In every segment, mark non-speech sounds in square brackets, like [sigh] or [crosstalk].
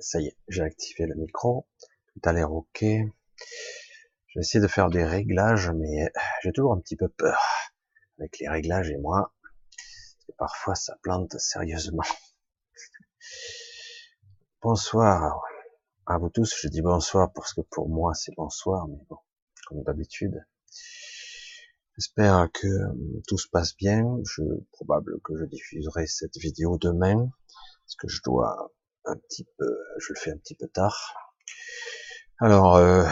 Ça y est, j'ai activé le micro. Tout a l'air ok. Je vais essayer de faire des réglages, mais j'ai toujours un petit peu peur avec les réglages et moi. parfois, ça plante sérieusement. [laughs] Bonsoir à vous tous. Je dis bonsoir parce que pour moi, c'est bonsoir, mais bon, comme d'habitude. J'espère que euh, tout se passe bien. Je probable que je diffuserai cette vidéo demain parce que je dois un petit peu, je le fais un petit peu tard. Alors, euh,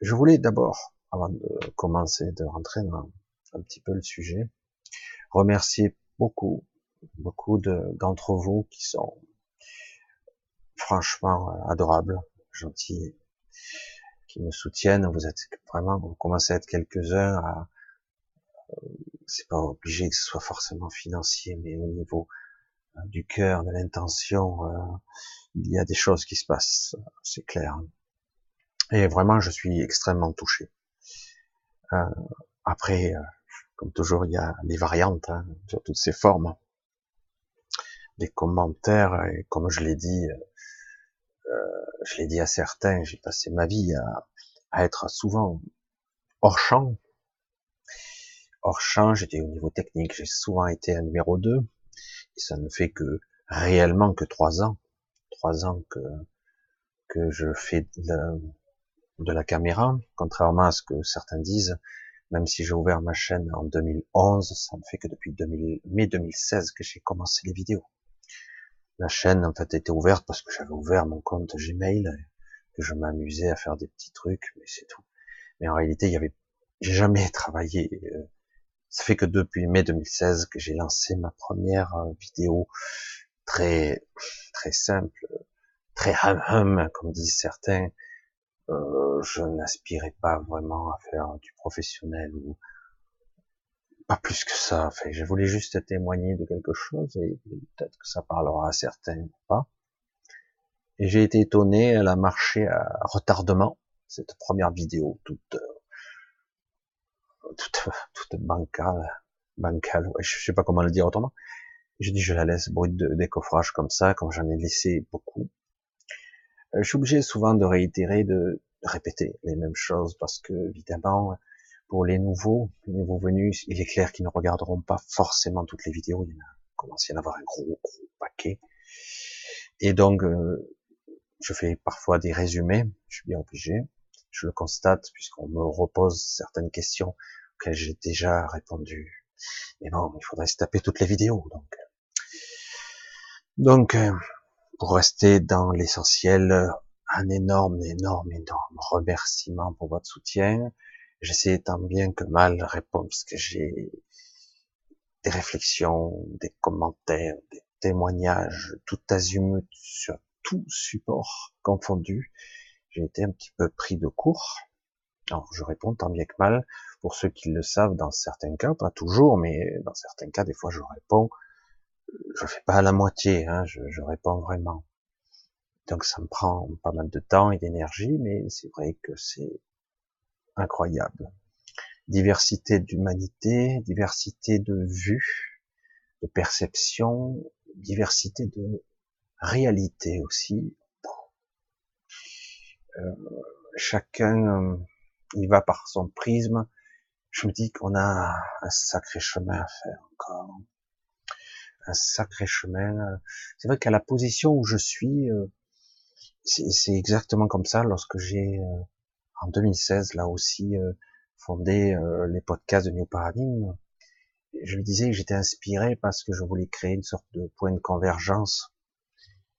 je voulais d'abord, avant de commencer, de rentrer dans un petit peu le sujet, remercier beaucoup, beaucoup d'entre vous qui sont franchement adorables, gentils, qui me soutiennent. Vous êtes vraiment, vous commencez à être quelques-uns à, euh, c'est pas obligé que ce soit forcément financier, mais au niveau euh, du cœur, de l'intention, euh, il y a des choses qui se passent, c'est clair. Et vraiment, je suis extrêmement touché. après, comme toujours, il y a les variantes hein, sur toutes ces formes. Des commentaires, et comme je l'ai dit, je l'ai dit à certains, j'ai passé ma vie à, à, être souvent hors champ. Hors champ, j'étais au niveau technique, j'ai souvent été un numéro 2, et ça ne fait que réellement que trois ans. Trois ans que, que je fais de, de la caméra, contrairement à ce que certains disent, même si j'ai ouvert ma chaîne en 2011, ça ne fait que depuis 2000, mai 2016 que j'ai commencé les vidéos la chaîne en fait était ouverte parce que j'avais ouvert mon compte Gmail, que je m'amusais à faire des petits trucs, mais c'est tout. Mais en réalité, il y avait, j'ai jamais travaillé. Euh, ça fait que depuis mai 2016 que j'ai lancé ma première euh, vidéo très très simple, très hum hum comme disent certains. Euh, je n'aspirais pas vraiment à faire du professionnel ou pas plus que ça. Enfin, je voulais juste témoigner de quelque chose et peut-être que ça parlera à certains ou pas. Et j'ai été étonné, elle a marché à retardement, cette première vidéo, toute, toute, toute bancale, bancale, je sais pas comment le dire autrement. J'ai dit, je la laisse brute de décoffrage comme ça, comme j'en ai laissé beaucoup. Euh, je suis obligé souvent de réitérer, de répéter les mêmes choses parce que, évidemment, pour les nouveaux, les nouveaux venus, il est clair qu'ils ne regarderont pas forcément toutes les vidéos. Il y en a, commence à en avoir un gros, gros paquet. Et donc, euh, je fais parfois des résumés. Je suis bien obligé. Je le constate puisqu'on me repose certaines questions j'ai déjà répondu. Mais bon, il faudrait se taper toutes les vidéos. Donc, donc, euh, pour rester dans l'essentiel, un énorme, énorme, énorme remerciement pour votre soutien. J'essaie tant bien que mal répondre parce que j'ai des réflexions, des commentaires, des témoignages, tout azimut sur tout support confondu. J'ai été un petit peu pris de court. Alors je réponds tant bien que mal. Pour ceux qui le savent, dans certains cas, pas toujours, mais dans certains cas, des fois je réponds. Je fais pas à la moitié, hein, je, je réponds vraiment. Donc ça me prend pas mal de temps et d'énergie, mais c'est vrai que c'est incroyable. Diversité d'humanité, diversité de vues, de perception, diversité de réalité aussi. Euh, chacun il va par son prisme. Je me dis qu'on a un sacré chemin à faire encore. Un sacré chemin. C'est vrai qu'à la position où je suis, euh, c'est exactement comme ça lorsque j'ai euh, en 2016, là aussi, euh, fondé les podcasts de New Paradigm. Je lui disais que j'étais inspiré parce que je voulais créer une sorte de point de convergence.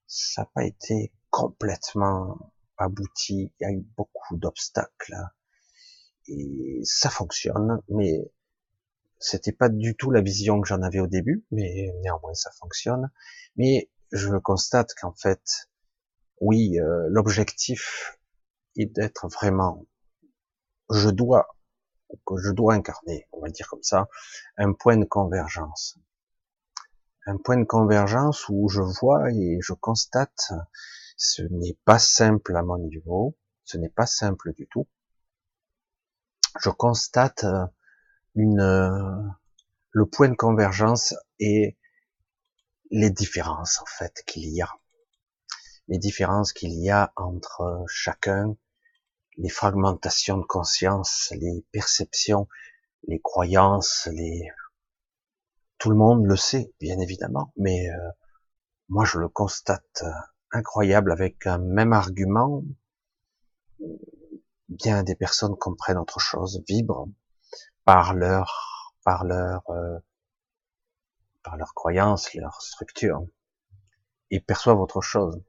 Ça n'a pas été complètement abouti. Il y a eu beaucoup d'obstacles. Et ça fonctionne, mais c'était pas du tout la vision que j'en avais au début, mais néanmoins ça fonctionne. Mais je constate qu'en fait, oui, euh, l'objectif et d'être vraiment, je dois, que je dois incarner, on va dire comme ça, un point de convergence. Un point de convergence où je vois et je constate, ce n'est pas simple à mon niveau, ce n'est pas simple du tout. Je constate euh, une, euh, le point de convergence et les différences en fait qu'il y a les différences qu'il y a entre chacun, les fragmentations de conscience, les perceptions, les croyances, les tout le monde le sait, bien évidemment, mais euh, moi je le constate euh, incroyable avec un même argument. Bien des personnes comprennent autre chose, vibrent par leur, par leur, euh, par leur croyance, leur structure, et perçoivent autre chose.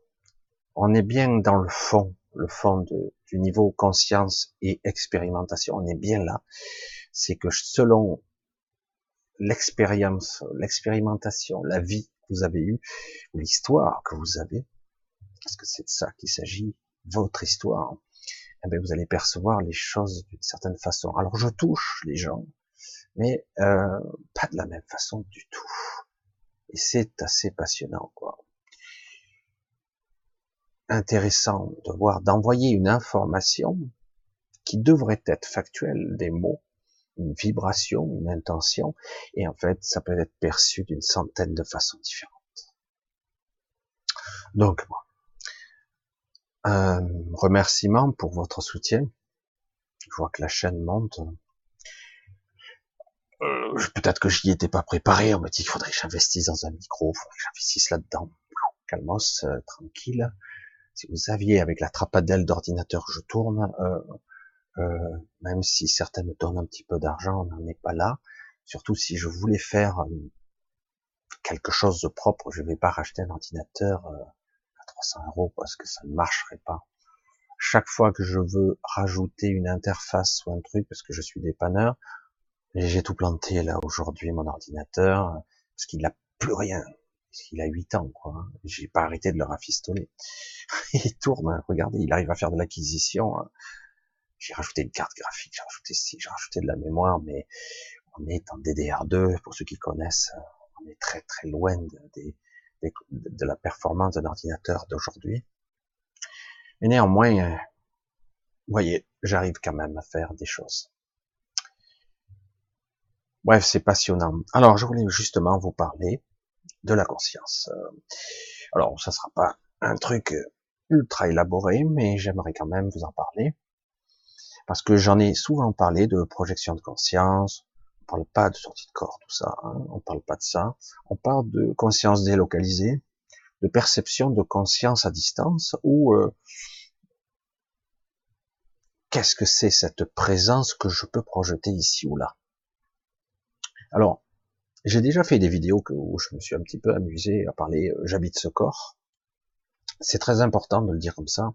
On est bien dans le fond, le fond du niveau conscience et expérimentation. On est bien là. C'est que selon l'expérience, l'expérimentation, la vie que vous avez eue, l'histoire que vous avez, parce que c'est de ça qu'il s'agit, votre histoire, eh bien, vous allez percevoir les choses d'une certaine façon. Alors je touche les gens, mais euh, pas de la même façon du tout. Et c'est assez passionnant, quoi. Intéressant de voir, d'envoyer une information qui devrait être factuelle, des mots, une vibration, une intention, et en fait, ça peut être perçu d'une centaine de façons différentes. Donc, un remerciement pour votre soutien. Je vois que la chaîne monte. Euh, peut-être que j'y étais pas préparé. On m'a dit qu'il faudrait que j'investisse dans un micro, il faudrait que j'investisse là-dedans. Calmos, euh, tranquille. Si vous aviez avec la trapadelle d'ordinateur je tourne, euh, euh, même si certains me donnent un petit peu d'argent, on n'en est pas là. Surtout si je voulais faire euh, quelque chose de propre, je ne vais pas racheter un ordinateur 300 euros parce que ça ne marcherait pas. Chaque fois que je veux rajouter une interface ou un truc, parce que je suis dépanneur, j'ai tout planté là aujourd'hui mon ordinateur parce qu'il n'a plus rien. Parce qu'il a 8 ans, quoi. J'ai pas arrêté de le rafistoler. [laughs] il tourne, hein. regardez, il arrive à faire de l'acquisition. Hein j'ai rajouté une carte graphique, j'ai rajouté j'ai rajouté de la mémoire, mais on est en DDR2, pour ceux qui connaissent, on est très très loin de, la performance d'un ordinateur d'aujourd'hui. Mais néanmoins, euh, vous voyez, j'arrive quand même à faire des choses. Bref, c'est passionnant. Alors, je voulais justement vous parler de la conscience. Euh, alors, ça sera pas un truc ultra élaboré, mais j'aimerais quand même vous en parler parce que j'en ai souvent parlé de projection de conscience, on parle pas de sortie de corps, tout ça, hein, on parle pas de ça, on parle de conscience délocalisée, de perception de conscience à distance, ou euh, qu'est-ce que c'est cette présence que je peux projeter ici ou là? Alors, j'ai déjà fait des vidéos où je me suis un petit peu amusé à parler euh, j'habite ce corps. C'est très important de le dire comme ça,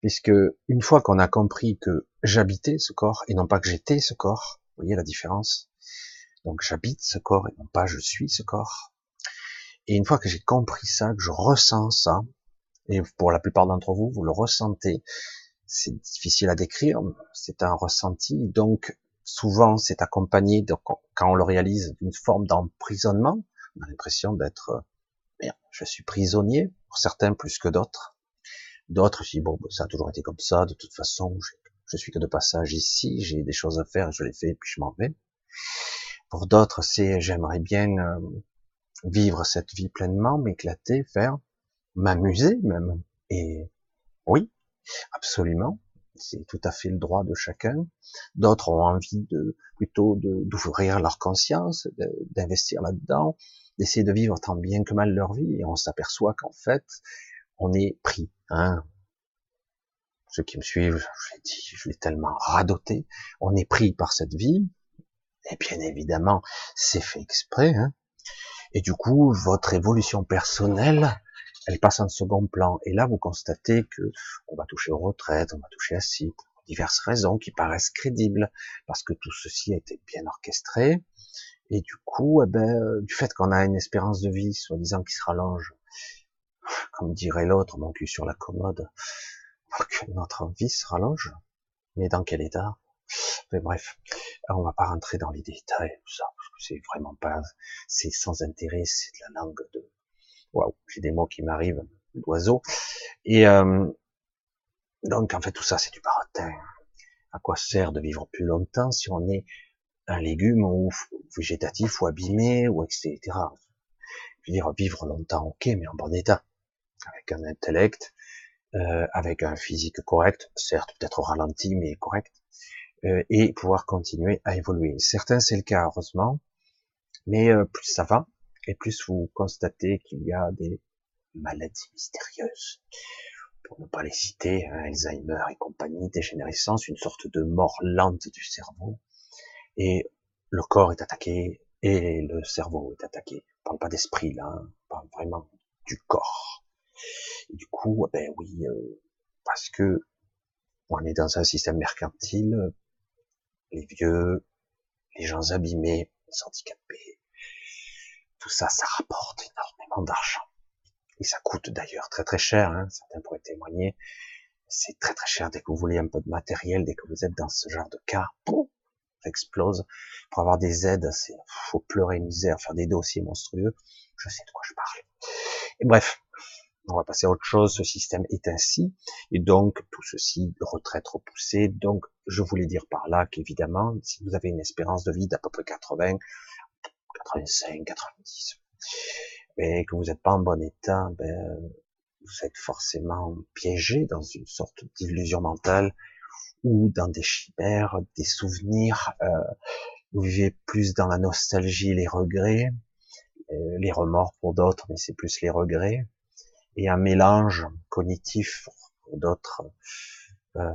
puisque une fois qu'on a compris que j'habitais ce corps et non pas que j'étais ce corps, vous voyez la différence? Donc j'habite ce corps et non pas je suis ce corps. Et une fois que j'ai compris ça, que je ressens ça, et pour la plupart d'entre vous, vous le ressentez, c'est difficile à décrire, c'est un ressenti, donc souvent c'est accompagné, quand on le réalise, d'une forme d'emprisonnement, on a l'impression d'être, je suis prisonnier, pour certains plus que d'autres, D'autres, je dis, bon, ça a toujours été comme ça, de toute façon, je, suis que de passage ici, j'ai des choses à faire, je les fais, puis je m'en vais. Pour d'autres, c'est, j'aimerais bien euh, vivre cette vie pleinement, m'éclater, faire, m'amuser même. Et oui, absolument, c'est tout à fait le droit de chacun. D'autres ont envie de plutôt d'ouvrir leur conscience, d'investir là-dedans, d'essayer de vivre tant bien que mal leur vie. Et on s'aperçoit qu'en fait, on est pris. Hein. Ceux qui me suivent, je l'ai dit, je l'ai tellement radoté. On est pris par cette vie. Et bien évidemment, c'est fait exprès. Hein. Et du coup, votre évolution personnelle, elle passe en second plan. Et là, vous constatez que on va toucher aux retraites, on va toucher à ci, pour diverses raisons qui paraissent crédibles, parce que tout ceci a été bien orchestré. Et du coup, eh ben, du fait qu'on a une espérance de vie, soi-disant, qui se rallonge, comme dirait l'autre, mon cul sur la commode, que notre vie se rallonge. Mais dans quel état? Mais bref, on va pas rentrer dans les détails, tout ça, parce que c'est vraiment pas, c'est sans intérêt, c'est de la langue de, waouh, j'ai des mots qui m'arrivent, d'oiseau. Et euh, donc en fait tout ça c'est du baratin. À quoi sert de vivre plus longtemps si on est un légume ou végétatif ou abîmé ou etc. Je veux dire vivre longtemps, ok, mais en bon état avec un intellect, euh, avec un physique correct, certes peut-être ralenti mais correct, et pouvoir continuer à évoluer. Certains c'est le cas heureusement, mais euh, plus ça va, et plus vous constatez qu'il y a des maladies mystérieuses, pour ne pas les citer, hein, Alzheimer et compagnie, dégénérescence, une sorte de mort lente du cerveau, et le corps est attaqué et le cerveau est attaqué. On parle pas d'esprit là, hein, on parle vraiment du corps. Du coup, ben oui, euh, parce que on est dans un système mercantile, les vieux, les gens abîmés, les handicapés, tout ça, ça rapporte énormément d'argent. Et ça coûte d'ailleurs très très cher, hein, certains pourraient témoigner. C'est très très cher dès que vous voulez un peu de matériel, dès que vous êtes dans ce genre de cas, boum, ça explose. Pour avoir des aides, c'est faut pleurer misère, faire des dossiers monstrueux. Je sais de quoi je parle. Et bref, on va passer à autre chose. Ce système est ainsi, et donc tout ceci retraite repoussée. Donc, je voulais dire par là qu'évidemment, si vous avez une espérance de vie d'à peu près 80, 85, 90, mais que vous n'êtes pas en bon état, ben, vous êtes forcément piégé dans une sorte d'illusion mentale ou dans des chimères, des souvenirs. Euh, vous vivez plus dans la nostalgie, les regrets, euh, les remords pour d'autres, mais c'est plus les regrets, et un mélange cognitif d'autres euh,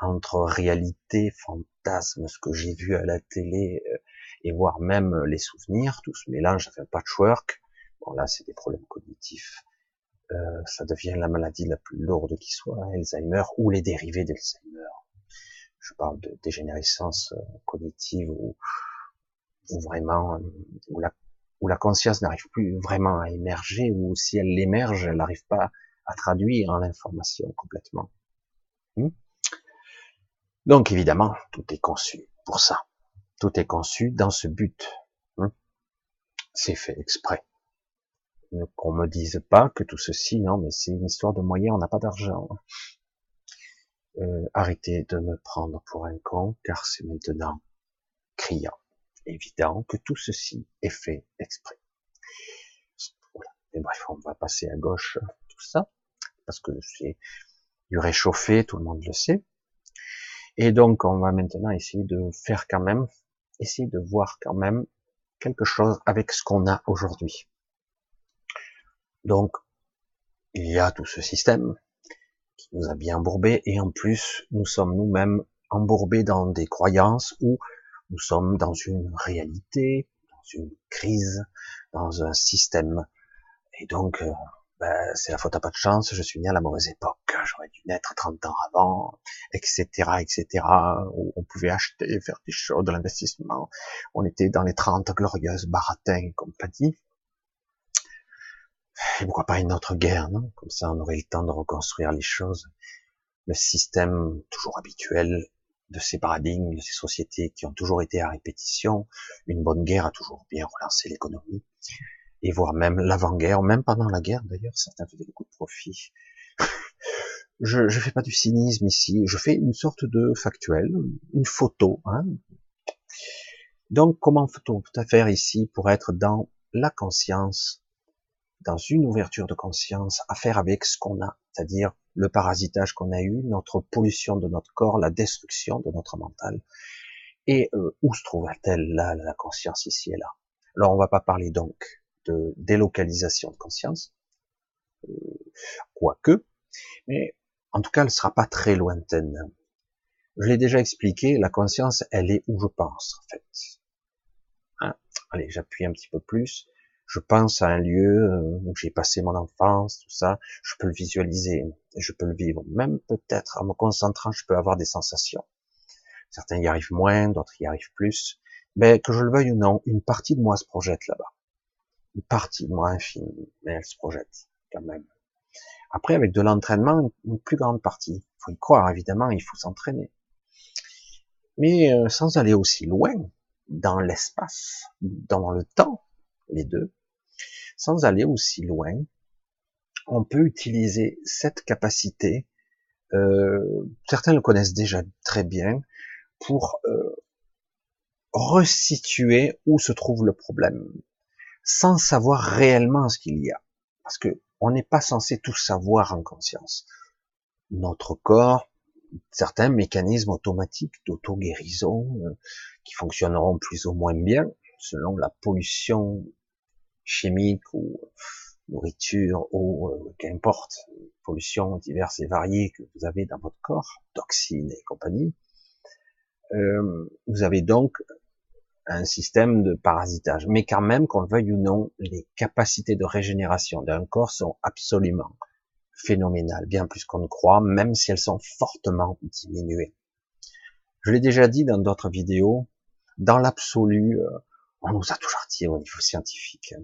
entre réalité, fantasme, ce que j'ai vu à la télé, euh, et voire même les souvenirs, tout ce mélange, ça fait un patchwork. Bon là, c'est des problèmes cognitifs. Euh, ça devient la maladie la plus lourde qui soit, Alzheimer ou les dérivés d'Alzheimer. Je parle de dégénérescence euh, cognitive ou, vraiment où la, où la conscience n'arrive plus vraiment à émerger ou si elle émerge, elle n'arrive pas à traduire l'information complètement. Hmm? Donc évidemment, tout est conçu pour ça. Tout est conçu dans ce but. Hein. c'est fait exprès. Qu'on me dise pas que tout ceci, non, mais c'est une histoire de moyens, on n'a pas d'argent. Euh, arrêtez de me prendre pour un con, car c'est maintenant criant, évident que tout ceci est fait exprès. Voilà. Et bref, on va passer à gauche tout ça, parce que c'est du réchauffé, tout le monde le sait. Et donc, on va maintenant essayer de faire quand même essayer de voir quand même quelque chose avec ce qu'on a aujourd'hui. Donc, il y a tout ce système qui nous a bien embourbés et en plus, nous sommes nous-mêmes embourbés dans des croyances où nous sommes dans une réalité, dans une crise, dans un système. Et donc, euh, ben, c'est la faute à pas de chance, je suis né à la mauvaise époque, j'aurais dû naître 30 ans avant, etc., etc., où on pouvait acheter, faire des choses, de l'investissement. On était dans les 30 glorieuses baratins et compagnie. Et pourquoi pas une autre guerre, non? Comme ça, on aurait le temps de reconstruire les choses. Le système toujours habituel de ces paradigmes, de ces sociétés qui ont toujours été à répétition. Une bonne guerre a toujours bien relancé l'économie et voire même l'avant-guerre, même pendant la guerre d'ailleurs, certains faisaient beaucoup de profit. [laughs] je ne fais pas du cynisme ici, je fais une sorte de factuel, une photo. Hein. Donc comment faut-on faire ici pour être dans la conscience, dans une ouverture de conscience, à faire avec ce qu'on a, c'est-à-dire le parasitage qu'on a eu, notre pollution de notre corps, la destruction de notre mental. Et euh, où se trouve-t-elle là, la conscience ici et là? Alors on va pas parler donc de délocalisation de conscience, euh, quoique, mais en tout cas, elle sera pas très lointaine. Je l'ai déjà expliqué, la conscience, elle est où je pense, en fait. Hein? Allez, j'appuie un petit peu plus. Je pense à un lieu euh, où j'ai passé mon enfance, tout ça. Je peux le visualiser, je peux le vivre. Même peut-être en me concentrant, je peux avoir des sensations. Certains y arrivent moins, d'autres y arrivent plus. Mais que je le veuille ou non, une partie de moi se projette là-bas une partie moins infime, mais elle se projette quand même. Après, avec de l'entraînement, une plus grande partie. Il faut y croire, évidemment, il faut s'entraîner. Mais euh, sans aller aussi loin dans l'espace, dans le temps, les deux, sans aller aussi loin, on peut utiliser cette capacité, euh, certains le connaissent déjà très bien, pour euh, resituer où se trouve le problème sans savoir réellement ce qu'il y a. Parce que On n'est pas censé tout savoir en conscience. Notre corps, certains mécanismes automatiques d'auto-guérison euh, qui fonctionneront plus ou moins bien selon la pollution chimique ou nourriture ou euh, qu'importe, pollution diverses et variées que vous avez dans votre corps, toxines et compagnie. Euh, vous avez donc un système de parasitage. Mais quand même, qu'on le veuille ou non, les capacités de régénération d'un corps sont absolument phénoménales, bien plus qu'on ne croit, même si elles sont fortement diminuées. Je l'ai déjà dit dans d'autres vidéos, dans l'absolu, euh, on nous a toujours dit au niveau scientifique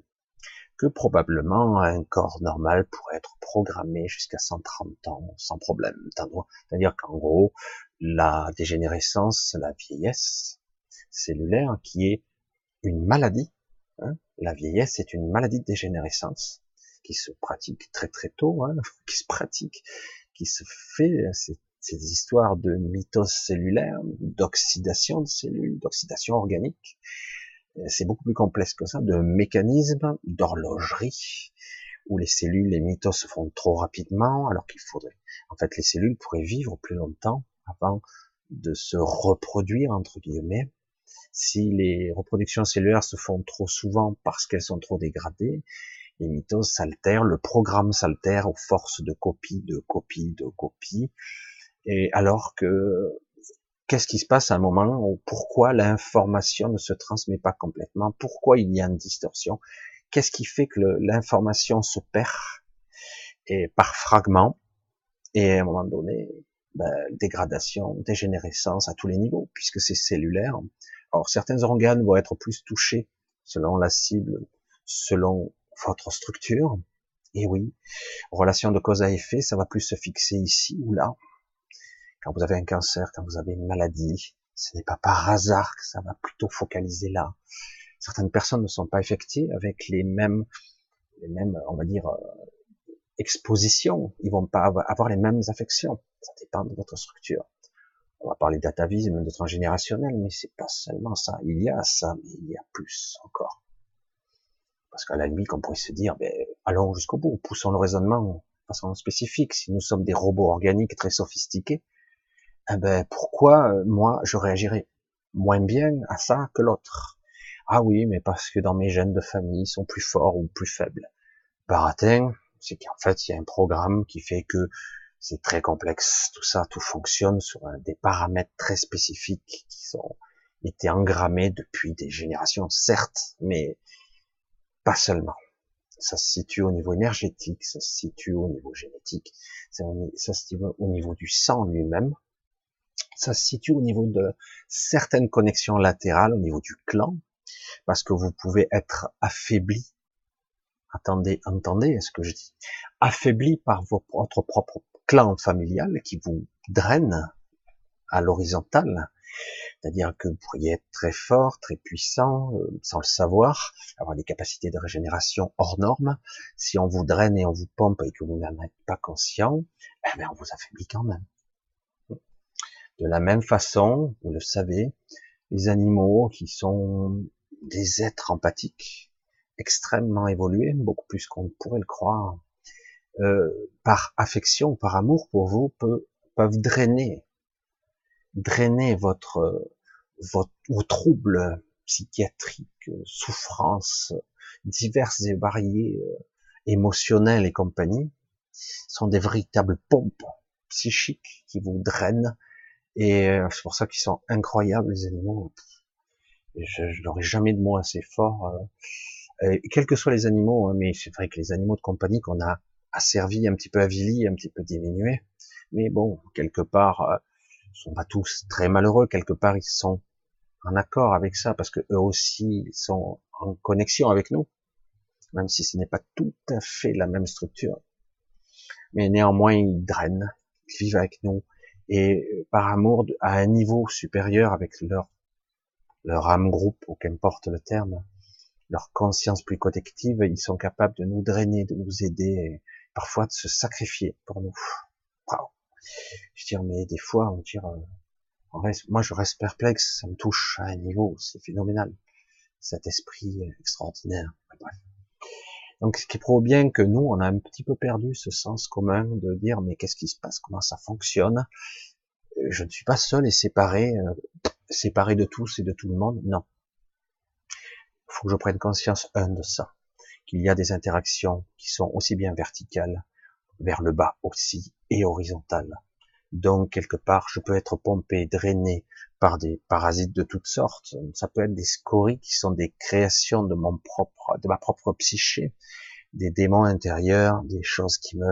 que probablement un corps normal pourrait être programmé jusqu'à 130 ans sans problème. C'est-à-dire qu'en gros, la dégénérescence, la vieillesse cellulaire, qui est une maladie, hein, la vieillesse est une maladie de dégénérescence qui se pratique très très tôt, hein, [laughs] qui se pratique, qui se fait, c'est ces histoires de mitose cellulaire, d'oxydation de cellules, d'oxydation organique, c'est beaucoup plus complexe que ça, de mécanismes d'horlogerie, où les cellules, les mitoses se font trop rapidement, alors qu'il faudrait, en fait, les cellules pourraient vivre plus longtemps avant de se reproduire, entre guillemets. Si les reproductions cellulaires se font trop souvent parce qu'elles sont trop dégradées, les mitoses s'altèrent, le programme s'altère aux forces de copie, de copie, de copie, et alors que qu'est-ce qui se passe à un moment où pourquoi l'information ne se transmet pas complètement, pourquoi il y a une distorsion, qu'est-ce qui fait que l'information se perd et par fragments et à un moment donné ben, dégradation, dégénérescence à tous les niveaux puisque c'est cellulaire. Alors certains organes vont être plus touchés selon la cible, selon votre structure. Et oui, relation de cause à effet, ça va plus se fixer ici ou là, quand vous avez un cancer, quand vous avez une maladie, ce n'est pas par hasard que ça va plutôt focaliser là. Certaines personnes ne sont pas affectées avec les mêmes, les mêmes, on va dire, euh, expositions. Ils vont pas avoir les mêmes affections. Ça dépend de votre structure. On va parler d'atavisme, de transgénérationnel, mais c'est pas seulement ça. Il y a ça, mais il y a plus encore. Parce qu'à la limite, on pourrait se dire, ben, allons jusqu'au bout, poussons le raisonnement de façon spécifique. Si nous sommes des robots organiques très sophistiqués, eh ben pourquoi euh, moi je réagirais moins bien à ça que l'autre? Ah oui, mais parce que dans mes gènes de famille ils sont plus forts ou plus faibles. Baratin, c'est qu'en fait il y a un programme qui fait que c'est très complexe. Tout ça, tout fonctionne sur des paramètres très spécifiques qui sont été engrammés depuis des générations, certes, mais pas seulement. Ça se situe au niveau énergétique, ça se situe au niveau génétique, ça se situe au niveau du sang lui-même, ça se situe au niveau de certaines connexions latérales, au niveau du clan, parce que vous pouvez être affaibli. Attendez, entendez ce que je dis. Affaibli par votre propre clan familial qui vous draine à l'horizontale. C'est-à-dire que vous pourriez être très fort, très puissant, euh, sans le savoir, avoir des capacités de régénération hors normes. Si on vous draine et on vous pompe et que vous n'en êtes pas conscient, eh bien on vous affaiblit quand même. De la même façon, vous le savez, les animaux qui sont des êtres empathiques, extrêmement évolués, beaucoup plus qu'on pourrait le croire, euh, par affection, par amour pour vous, peuvent drainer, drainer votre, votre vos troubles psychiatriques, souffrances diverses et variées, euh, émotionnelles et compagnie, sont des véritables pompes psychiques qui vous drainent et euh, c'est pour ça qu'ils sont incroyables, les animaux. Je, n'aurai jamais de mots assez forts. Euh, et quels que soient les animaux, hein, mais c'est vrai que les animaux de compagnie qu'on a asservis, un petit peu avilis, un petit peu diminués, mais bon, quelque part, euh, ils sont pas tous très malheureux. Quelque part, ils sont en accord avec ça parce que eux aussi ils sont en connexion avec nous, même si ce n'est pas tout à fait la même structure. Mais néanmoins, ils drainent, ils vivent avec nous, et par amour à un niveau supérieur avec leur leur âme groupe ou qu'importe le terme, leur conscience plus collective, ils sont capables de nous drainer, de nous aider, et parfois de se sacrifier pour nous. Je dire, mais des fois, on dire, euh, moi je reste perplexe, ça me touche à un niveau, c'est phénoménal, cet esprit extraordinaire. Bref. Donc, ce qui prouve bien que nous, on a un petit peu perdu ce sens commun de dire, mais qu'est-ce qui se passe, comment ça fonctionne? Je ne suis pas seul et séparé, euh, séparé de tous et de tout le monde. Non. Il faut que je prenne conscience, un, de ça, qu'il y a des interactions qui sont aussi bien verticales, vers le bas aussi, et horizontales. Donc, quelque part, je peux être pompé, drainé par des parasites de toutes sortes. Ça peut être des scories qui sont des créations de mon propre, de ma propre psyché, des démons intérieurs, des choses qui me,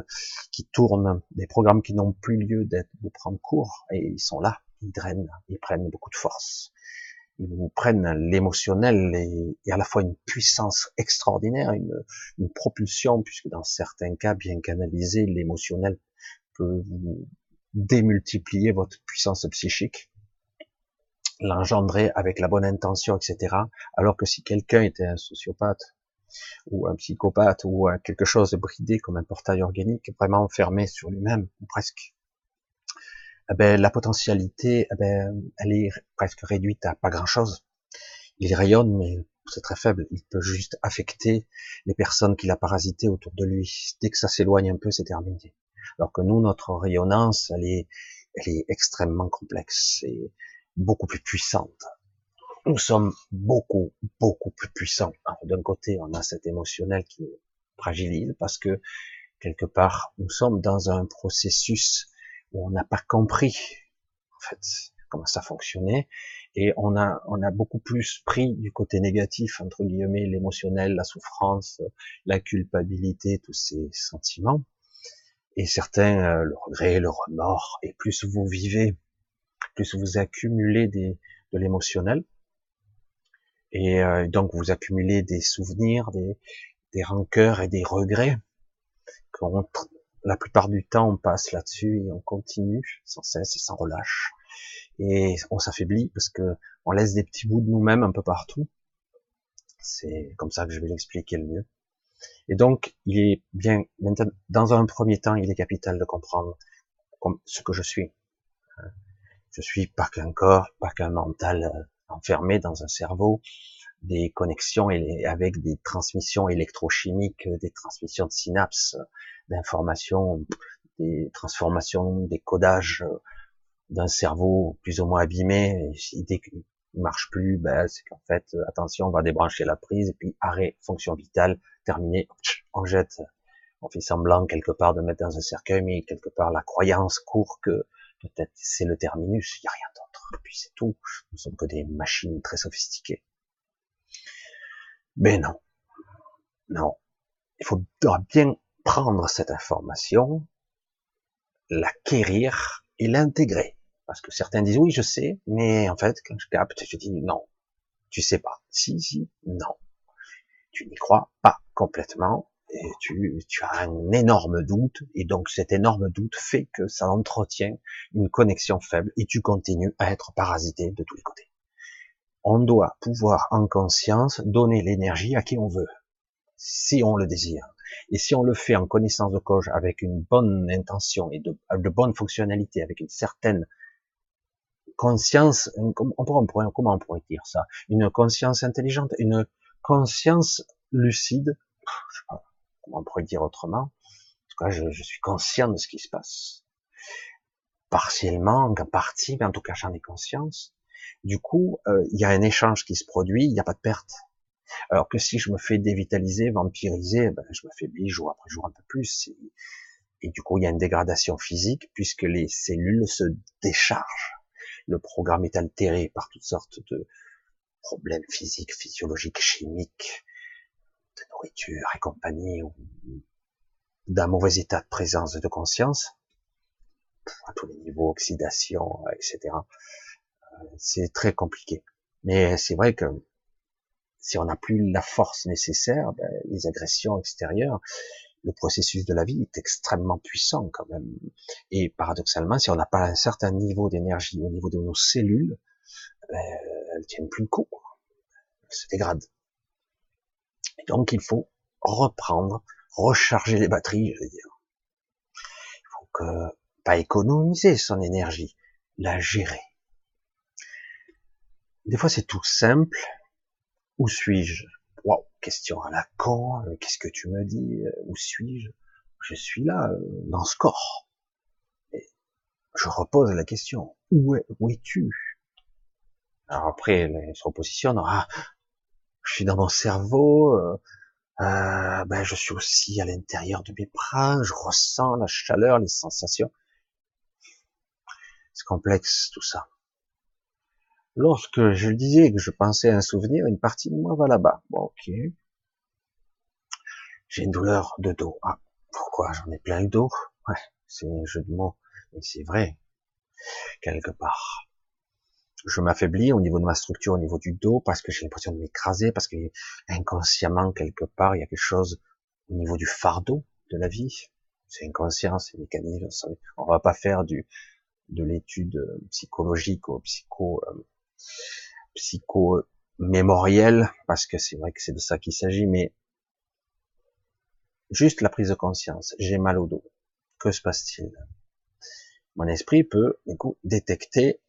qui tournent, des programmes qui n'ont plus lieu d'être, de prendre cours, et ils sont là, ils drainent, ils prennent beaucoup de force. Ils vous prennent l'émotionnel et, à la fois une puissance extraordinaire, une, une propulsion, puisque dans certains cas, bien canalisé, l'émotionnel peut vous démultiplier votre puissance psychique, l'engendrer avec la bonne intention, etc. Alors que si quelqu'un était un sociopathe ou un psychopathe ou quelque chose de bridé comme un portail organique, vraiment fermé sur lui-même, ou presque, eh ben, la potentialité, eh ben, elle est presque réduite à pas grand-chose. Il rayonne, mais c'est très faible. Il peut juste affecter les personnes qu'il a parasitées autour de lui. Dès que ça s'éloigne un peu, c'est terminé. Alors que nous, notre rayonnance, elle est, elle est extrêmement complexe et beaucoup plus puissante. Nous sommes beaucoup, beaucoup plus puissants. D'un côté, on a cet émotionnel qui fragilise parce que quelque part, nous sommes dans un processus où on n'a pas compris, en fait, comment ça fonctionnait et on a, on a beaucoup plus pris du côté négatif, entre guillemets, l'émotionnel, la souffrance, la culpabilité, tous ces sentiments et certains euh, le regret, le remords, et plus vous vivez, plus vous accumulez de l'émotionnel, et euh, donc vous accumulez des souvenirs, des, des rancœurs et des regrets, qu'on, la plupart du temps on passe là-dessus et on continue sans cesse et sans relâche, et on s'affaiblit parce que on laisse des petits bouts de nous-mêmes un peu partout. C'est comme ça que je vais l'expliquer le mieux. Et donc, il est bien, dans un premier temps, il est capital de comprendre ce que je suis. Je suis pas qu'un corps, pas qu'un mental euh, enfermé dans un cerveau, des connexions avec des transmissions électrochimiques, des transmissions de synapses, d'informations, des transformations, des codages d'un cerveau plus ou moins abîmé. Dès qu'il marche plus, ben, c'est qu'en fait, attention, on va débrancher la prise et puis arrêt, fonction vitale, terminé, on jette, on fait semblant quelque part de mettre dans un cercueil, mais quelque part la croyance court que peut-être c'est le terminus, il n'y a rien d'autre, et puis c'est tout, nous sommes que des machines très sophistiquées. Mais non, non, il faudra bien prendre cette information, l'acquérir et l'intégrer. Parce que certains disent oui, je sais, mais en fait, quand je capte, je dis non, tu sais pas. Si, si, non. Tu n'y crois pas complètement, et tu, tu, as un énorme doute, et donc cet énorme doute fait que ça entretient une connexion faible, et tu continues à être parasité de tous les côtés. On doit pouvoir en conscience donner l'énergie à qui on veut, si on le désire. Et si on le fait en connaissance de cause, avec une bonne intention et de, de bonnes fonctionnalités, avec une certaine conscience, on comment on pourrait dire ça, une conscience intelligente, une conscience lucide, je sais pas comment on pourrait dire autrement, en tout cas je, suis conscient de ce qui se passe. Partiellement, en partie, mais en tout cas j'en ai conscience. Du coup, euh, il y a un échange qui se produit, il n'y a pas de perte. Alors que si je me fais dévitaliser, vampiriser, ben, je m'affaiblis jour après jour un peu plus. Et, et du coup, il y a une dégradation physique puisque les cellules se déchargent. Le programme est altéré par toutes sortes de, problèmes physiques, physiologiques, chimiques, de nourriture et compagnie, ou d'un mauvais état de présence de conscience, à tous les niveaux, oxydation, etc. Euh, c'est très compliqué. Mais c'est vrai que si on n'a plus la force nécessaire, ben, les agressions extérieures, le processus de la vie est extrêmement puissant quand même. Et paradoxalement, si on n'a pas un certain niveau d'énergie au niveau de nos cellules, ben, elles tiennent plus le elles se dégradent. Donc il faut reprendre, recharger les batteries, je veux dire. Il faut que pas économiser son énergie, la gérer. Des fois c'est tout simple. Où suis-je? Waouh, questions à la con, euh, qu'est-ce que tu me dis, euh, où suis-je? Je suis là, dans ce corps. Je repose la question, où, es, où es-tu? Alors après, il se repositionne, ah, je suis dans mon cerveau, euh, ben je suis aussi à l'intérieur de mes bras, je ressens la chaleur, les sensations. C'est complexe tout ça. Lorsque je disais que je pensais à un souvenir, une partie de moi va là-bas. Bon, ok. J'ai une douleur de dos. Ah, pourquoi? J'en ai plein le dos. Ouais, c'est un jeu de mots. Et c'est vrai, quelque part. Je m'affaiblis au niveau de ma structure, au niveau du dos, parce que j'ai l'impression de m'écraser, parce que inconsciemment, quelque part, il y a quelque chose au niveau du fardeau de la vie. C'est inconscient, c'est mécanique. On va pas faire du, de l'étude psychologique ou psycho, euh, psycho-mémoriel, parce que c'est vrai que c'est de ça qu'il s'agit, mais juste la prise de conscience. J'ai mal au dos. Que se passe-t-il? Mon esprit peut, du coup, détecter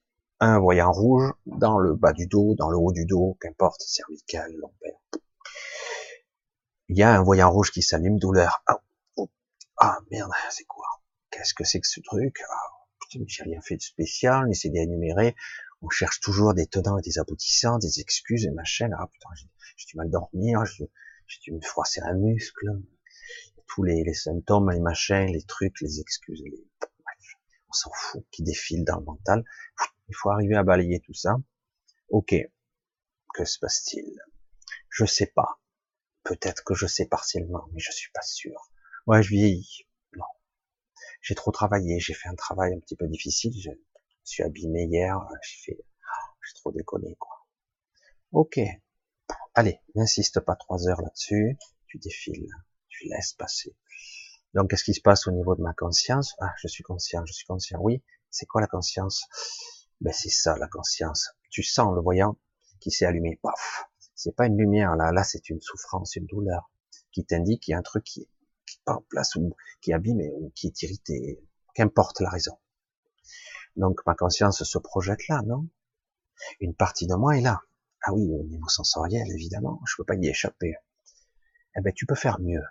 un voyant rouge dans le bas du dos, dans le haut du dos, qu'importe, cervical, lombaire. Il y a un voyant rouge qui s'allume, douleur. Ah, oh, ah merde, c'est quoi? Qu'est-ce que c'est que ce truc? Ah, Putain, j'ai rien fait de spécial, on essaie d'énumérer on cherche toujours des tenants et des aboutissants, des excuses et machin. Ah putain, j'ai du mal dormir, j'ai dû me froisser un muscle. Tous les, les, symptômes, les machins, les trucs, les excuses, les... on s'en fout, qui défilent dans le mental. Il faut arriver à balayer tout ça. Ok, que se passe-t-il? Je sais pas. Peut-être que je sais partiellement, mais je suis pas sûr. Ouais, je vieillis. Non. J'ai trop travaillé, j'ai fait un travail un petit peu difficile, je suis abîmé hier, j'ai fait, j'ai trop déconné, quoi. Ok. Allez, n'insiste pas trois heures là-dessus, tu défiles, tu laisses passer. Donc, qu'est-ce qui se passe au niveau de ma conscience? Ah, je suis conscient, je suis conscient. Oui, c'est quoi la conscience? Ben, c'est ça, la conscience. Tu sens le voyant qui s'est allumé. Paf C'est pas une lumière, là. Là, c'est une souffrance, une douleur qui t'indique qu'il y a un truc qui, est pas en place ou qui est abîmé ou qui est irrité. Qu'importe la raison. Donc ma conscience se projette là, non? Une partie de moi est là. Ah oui, au niveau sensoriel, évidemment, je peux pas y échapper. Eh ben, tu peux faire mieux.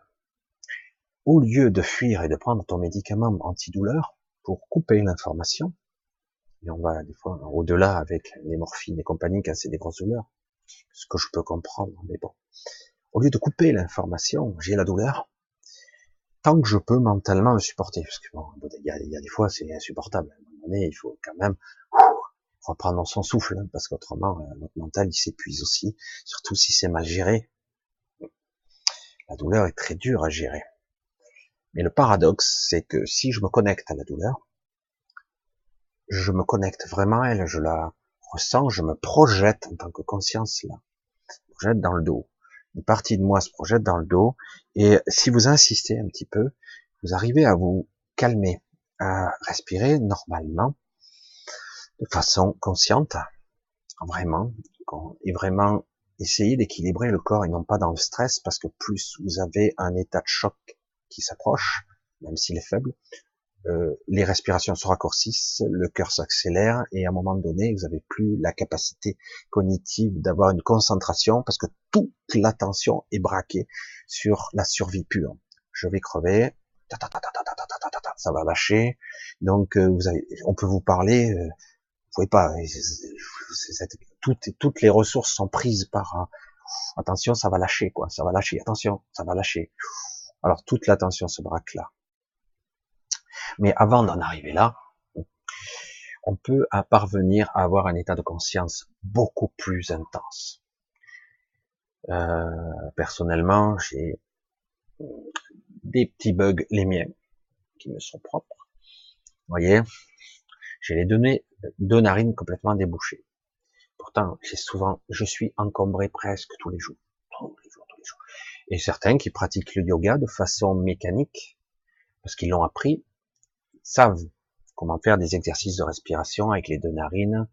Au lieu de fuir et de prendre ton médicament antidouleur pour couper l'information, et on va des fois au-delà avec les morphines et compagnie quand c'est des grosses douleurs, ce que je peux comprendre, mais bon. Au lieu de couper l'information, j'ai la douleur, tant que je peux mentalement le supporter, parce que bon, il y a, des fois c'est insupportable il faut quand même reprendre son souffle, hein, parce qu'autrement, euh, notre mental, il s'épuise aussi, surtout si c'est mal géré. La douleur est très dure à gérer. Mais le paradoxe, c'est que si je me connecte à la douleur, je me connecte vraiment à elle, je la ressens, je me projette en tant que conscience là. Je projette dans le dos. Une partie de moi se projette dans le dos, et si vous insistez un petit peu, vous arrivez à vous calmer, à respirer normalement, de façon consciente, vraiment, et vraiment essayer d'équilibrer le corps et non pas dans le stress, parce que plus vous avez un état de choc qui s'approche, même s'il est faible, euh, les respirations se raccourcissent, le cœur s'accélère, et à un moment donné, vous n'avez plus la capacité cognitive d'avoir une concentration, parce que toute l'attention est braquée sur la survie pure. Je vais crever, ça va lâcher. Donc euh, on peut vous parler, euh, vous pouvez pas. Toutes, toutes les ressources sont prises par. Euh, attention, ça va lâcher quoi, ça va lâcher. Attention, ça va lâcher. Alors toute l'attention se braque là. Mais avant d'en arriver là, on peut parvenir à avoir un état de conscience beaucoup plus intense. Euh, personnellement, j'ai des petits bugs, les miens, qui me sont propres. Vous voyez, j'ai les données, deux narines complètement débouchées. Pourtant, j'ai souvent, je suis encombré presque tous les jours, tous les jours, tous les jours. Et certains qui pratiquent le yoga de façon mécanique, parce qu'ils l'ont appris, savent comment faire des exercices de respiration avec les deux narines,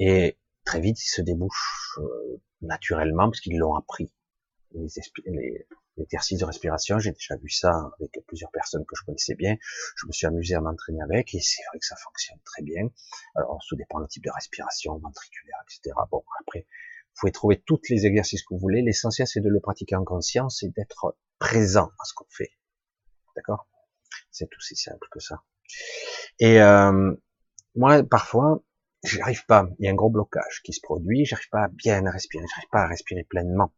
et très vite ils se débouchent euh, naturellement parce qu'ils l'ont appris. Les, les, l'exercice de respiration, j'ai déjà vu ça avec plusieurs personnes que je connaissais bien. Je me suis amusé à m'entraîner avec et c'est vrai que ça fonctionne très bien. Alors, tout dépend du type de respiration, ventriculaire, etc. Bon, après, pouvez trouver tous les exercices que vous voulez. L'essentiel, c'est de le pratiquer en conscience et d'être présent à ce qu'on fait. D'accord? C'est aussi simple que ça. Et euh, moi, parfois, j'arrive pas. Il y a un gros blocage qui se produit. J'arrive pas à bien respirer. J'arrive pas à respirer pleinement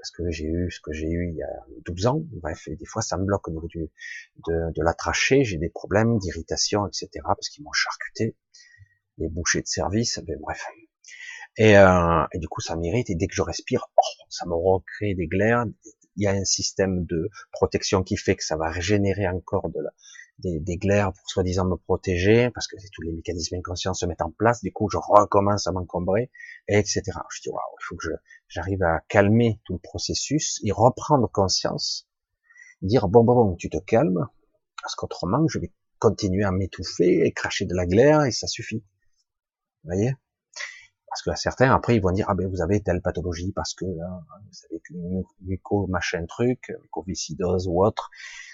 parce que j'ai eu ce que j'ai eu il y a 12 ans. Bref, et des fois, ça me bloque au niveau du, de, de la trachée. J'ai des problèmes d'irritation, etc. parce qu'ils m'ont charcuté les bouchées de service. Bref. Et, euh, du coup, ça m'irrite. Et dès que je respire, oh, ça me recrée des glaires. Il y a un système de protection qui fait que ça va régénérer encore de la, des, des glaires pour soi-disant me protéger, parce que tous les mécanismes inconscients se mettent en place, du coup je recommence à m'encombrer, etc. Je dis waouh, il faut que j'arrive à calmer tout le processus et reprendre conscience, dire bon bon bon, tu te calmes, parce qu'autrement je vais continuer à m'étouffer et cracher de la glaire et ça suffit. Vous voyez? Parce que certains après ils vont dire ah ben vous avez telle pathologie parce que hein, vous avez une muco machin truc, mucoviscidose ou autre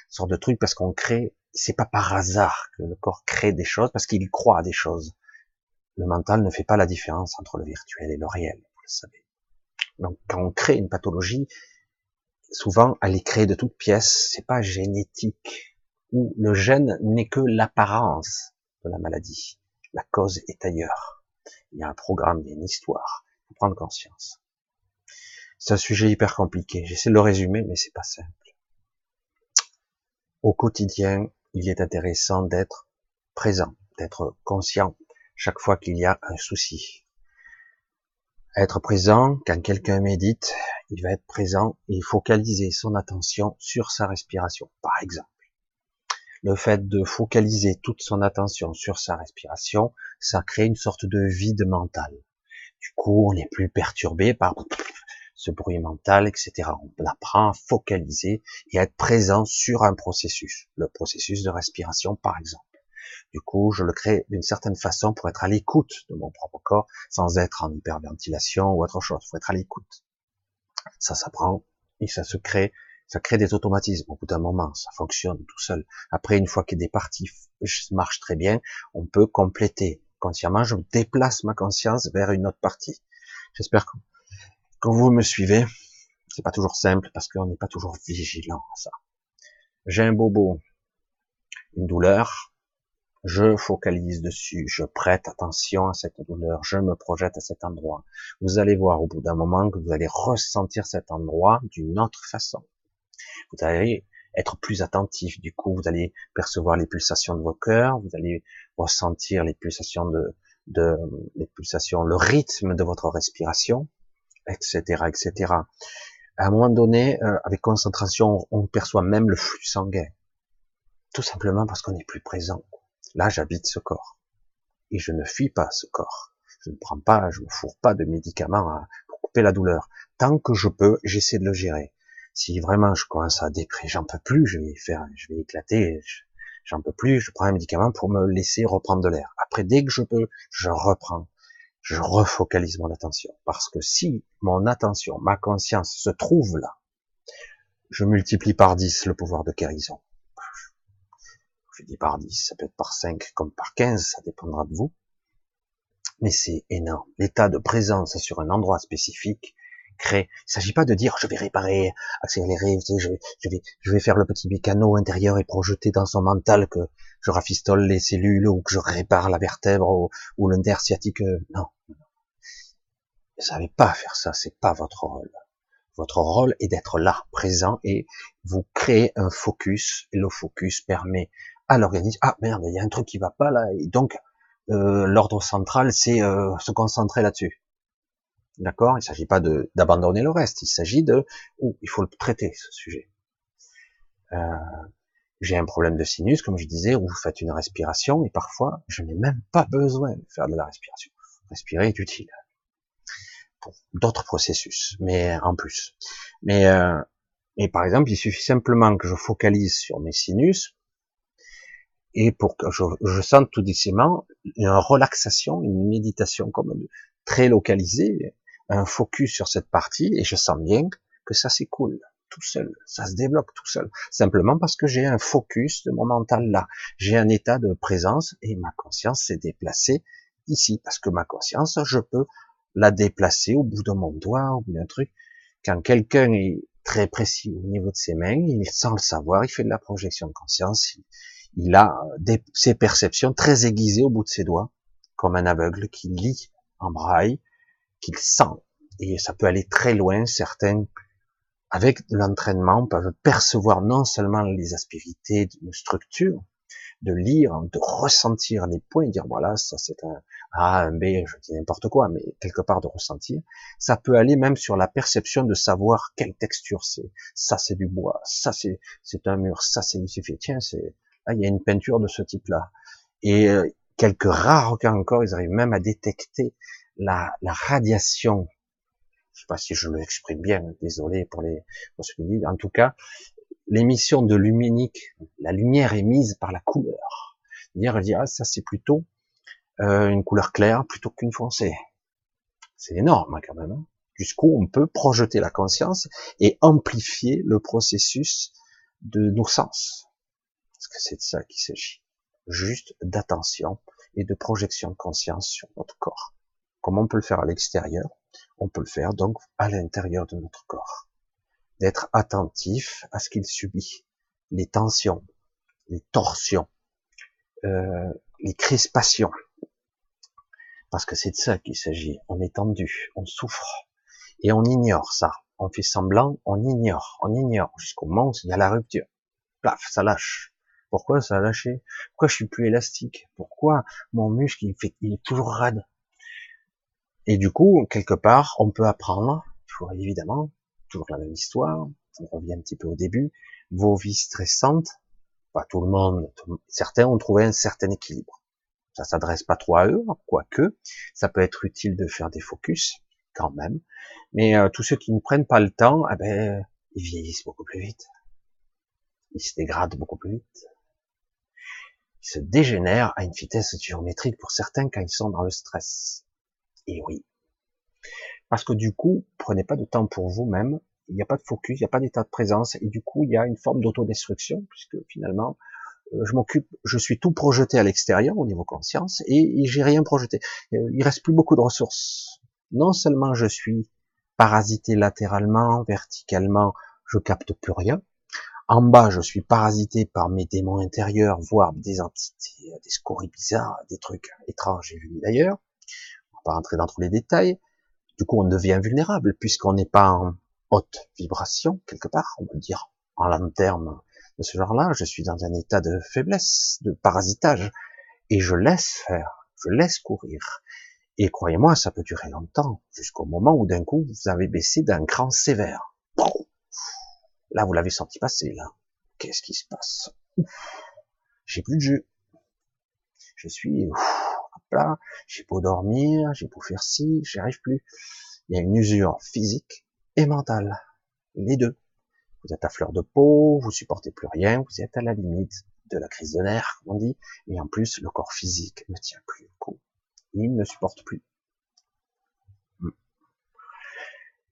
sorte de truc parce qu'on crée c'est pas par hasard que le corps crée des choses parce qu'il croit à des choses. Le mental ne fait pas la différence entre le virtuel et le réel, vous le savez. Donc, quand on crée une pathologie, souvent, elle est créée de toutes pièces, c'est pas génétique. Ou le gène n'est que l'apparence de la maladie. La cause est ailleurs. Il y a un programme, il y a une histoire. Il faut prendre conscience. C'est un sujet hyper compliqué. J'essaie de le résumer, mais c'est pas simple. Au quotidien, il est intéressant d'être présent, d'être conscient chaque fois qu'il y a un souci. Être présent, quand quelqu'un médite, il va être présent et focaliser son attention sur sa respiration, par exemple. Le fait de focaliser toute son attention sur sa respiration, ça crée une sorte de vide mental. Du coup, on n'est plus perturbé par ce bruit mental, etc. On apprend à focaliser et à être présent sur un processus, le processus de respiration par exemple. Du coup, je le crée d'une certaine façon pour être à l'écoute de mon propre corps, sans être en hyperventilation ou autre chose. Il faut être à l'écoute. Ça s'apprend et ça se crée, ça crée des automatismes. Au bout d'un moment, ça fonctionne tout seul. Après, une fois que des parties marchent très bien, on peut compléter. Consciemment, je déplace ma conscience vers une autre partie. J'espère que quand vous me suivez, c'est pas toujours simple parce qu'on n'est pas toujours vigilant à ça. J'ai un bobo, une douleur, je focalise dessus, je prête attention à cette douleur, je me projette à cet endroit. Vous allez voir au bout d'un moment que vous allez ressentir cet endroit d'une autre façon. Vous allez être plus attentif, du coup vous allez percevoir les pulsations de vos cœurs, vous allez ressentir les pulsations de, de les pulsations, le rythme de votre respiration, etc., etc. À un moment donné, euh, avec concentration, on perçoit même le flux sanguin. Tout simplement parce qu'on est plus présent. Là, j'habite ce corps. Et je ne fuis pas ce corps. Je ne prends pas, je ne fourre pas de médicaments hein, pour couper la douleur. Tant que je peux, j'essaie de le gérer. Si vraiment je commence à déprimer, j'en peux plus, je vais faire, je vais éclater, j'en peux plus, je prends un médicament pour me laisser reprendre de l'air. Après, dès que je peux, je reprends je refocalise mon attention. Parce que si mon attention, ma conscience se trouve là, je multiplie par 10 le pouvoir de guérison. Je dis par 10, ça peut être par 5 comme par 15, ça dépendra de vous. Mais c'est énorme. L'état de présence sur un endroit spécifique crée. Il s'agit pas de dire je vais réparer, accélérer, je, vais, faire le petit mécano intérieur et projeter dans son mental que je rafistole les cellules ou que je répare la vertèbre ou, ou le nerf sciatique. Non, vous savez pas faire ça, c'est pas votre rôle. Votre rôle est d'être là, présent, et vous créez un focus, et le focus permet à l'organisme, ah merde, il y a un truc qui va pas là, et donc euh, l'ordre central, c'est euh, se concentrer là-dessus. D'accord? Il ne s'agit pas d'abandonner le reste, il s'agit de, oh, il faut le traiter, ce sujet. Euh, j'ai un problème de sinus, comme je disais, où vous faites une respiration, et parfois, je n'ai même pas besoin de faire de la respiration. Respirer est utile d'autres processus, mais en plus. Mais, euh, et par exemple, il suffit simplement que je focalise sur mes sinus et pour que je, je sente tout doucement une relaxation, une méditation comme très localisée, un focus sur cette partie et je sens bien que ça s'écoule tout seul, ça se débloque tout seul, simplement parce que j'ai un focus de mon mental là, j'ai un état de présence et ma conscience s'est déplacée ici parce que ma conscience, je peux la déplacer au bout de mon doigt, au bout d'un truc. Quand quelqu'un est très précis au niveau de ses mains, il sans le savoir, il fait de la projection de conscience, il, a des, ses perceptions très aiguisées au bout de ses doigts, comme un aveugle qui lit en braille, qu'il sent. Et ça peut aller très loin, certains, avec l'entraînement, peuvent percevoir non seulement les aspérités d'une structure, de lire, de ressentir les points, dire voilà, ça c'est un A, un B, je dis n'importe quoi, mais quelque part de ressentir. Ça peut aller même sur la perception de savoir quelle texture c'est. Ça c'est du bois, ça c'est c'est un mur, ça c'est il suffit tiens c'est là il y a une peinture de ce type-là. Et euh, quelques rares cas encore, ils arrivent même à détecter la, la radiation. Je sais pas si je l'exprime bien, désolé pour les pour ce dis. En tout cas, l'émission de luminique, la lumière émise par la couleur. Dire, dire ah, ça c'est plutôt euh, une couleur claire plutôt qu'une foncée. C'est énorme hein, quand même. Hein. Jusqu'où on peut projeter la conscience et amplifier le processus de nos sens. Parce que c'est de ça qu'il s'agit. Juste d'attention et de projection de conscience sur notre corps. Comme on peut le faire à l'extérieur, on peut le faire donc à l'intérieur de notre corps d'être attentif à ce qu'il subit, les tensions, les torsions, euh, les crispations. Parce que c'est de ça qu'il s'agit. On est tendu, on souffre, et on ignore ça. On fait semblant, on ignore, on ignore, jusqu'au moment où il y a la rupture. Plaf, ça lâche. Pourquoi ça a lâché? Pourquoi je suis plus élastique? Pourquoi mon muscle il, est toujours raide? Et du coup, quelque part, on peut apprendre, évidemment, toujours la même histoire, on revient un petit peu au début, vos vies stressantes, pas tout le monde, certains ont trouvé un certain équilibre. Ça s'adresse pas trop à eux, quoique, ça peut être utile de faire des focus, quand même, mais euh, tous ceux qui ne prennent pas le temps, eh ben, ils vieillissent beaucoup plus vite. Ils se dégradent beaucoup plus vite. Ils se dégénèrent à une vitesse géométrique pour certains quand ils sont dans le stress. Et oui, parce que du coup, prenez pas de temps pour vous-même, il n'y a pas de focus, il n'y a pas d'état de présence, et du coup, il y a une forme d'autodestruction, puisque finalement, euh, je m'occupe, je suis tout projeté à l'extérieur au niveau conscience, et, j'ai rien projeté. Euh, il reste plus beaucoup de ressources. Non seulement je suis parasité latéralement, verticalement, je capte plus rien. En bas, je suis parasité par mes démons intérieurs, voire des entités, des scories bizarres, des trucs étranges et venus d'ailleurs. On va pas rentrer dans tous les détails. Du coup, on devient vulnérable puisqu'on n'est pas en haute vibration quelque part, on va dire en long terme de ce genre-là. Je suis dans un état de faiblesse, de parasitage, et je laisse faire, je laisse courir. Et croyez-moi, ça peut durer longtemps, jusqu'au moment où d'un coup vous avez baissé d'un cran sévère. Là, vous l'avez senti passer, là. Qu'est-ce qui se passe? J'ai plus de jeu. Je suis là, j'ai beau dormir, j'ai beau faire ci, j'y arrive plus. Il y a une usure physique et mentale, les deux. Vous êtes à fleur de peau, vous supportez plus rien, vous êtes à la limite de la crise de nerfs, comme on dit, et en plus, le corps physique ne tient plus le coup. Il ne supporte plus. Hmm.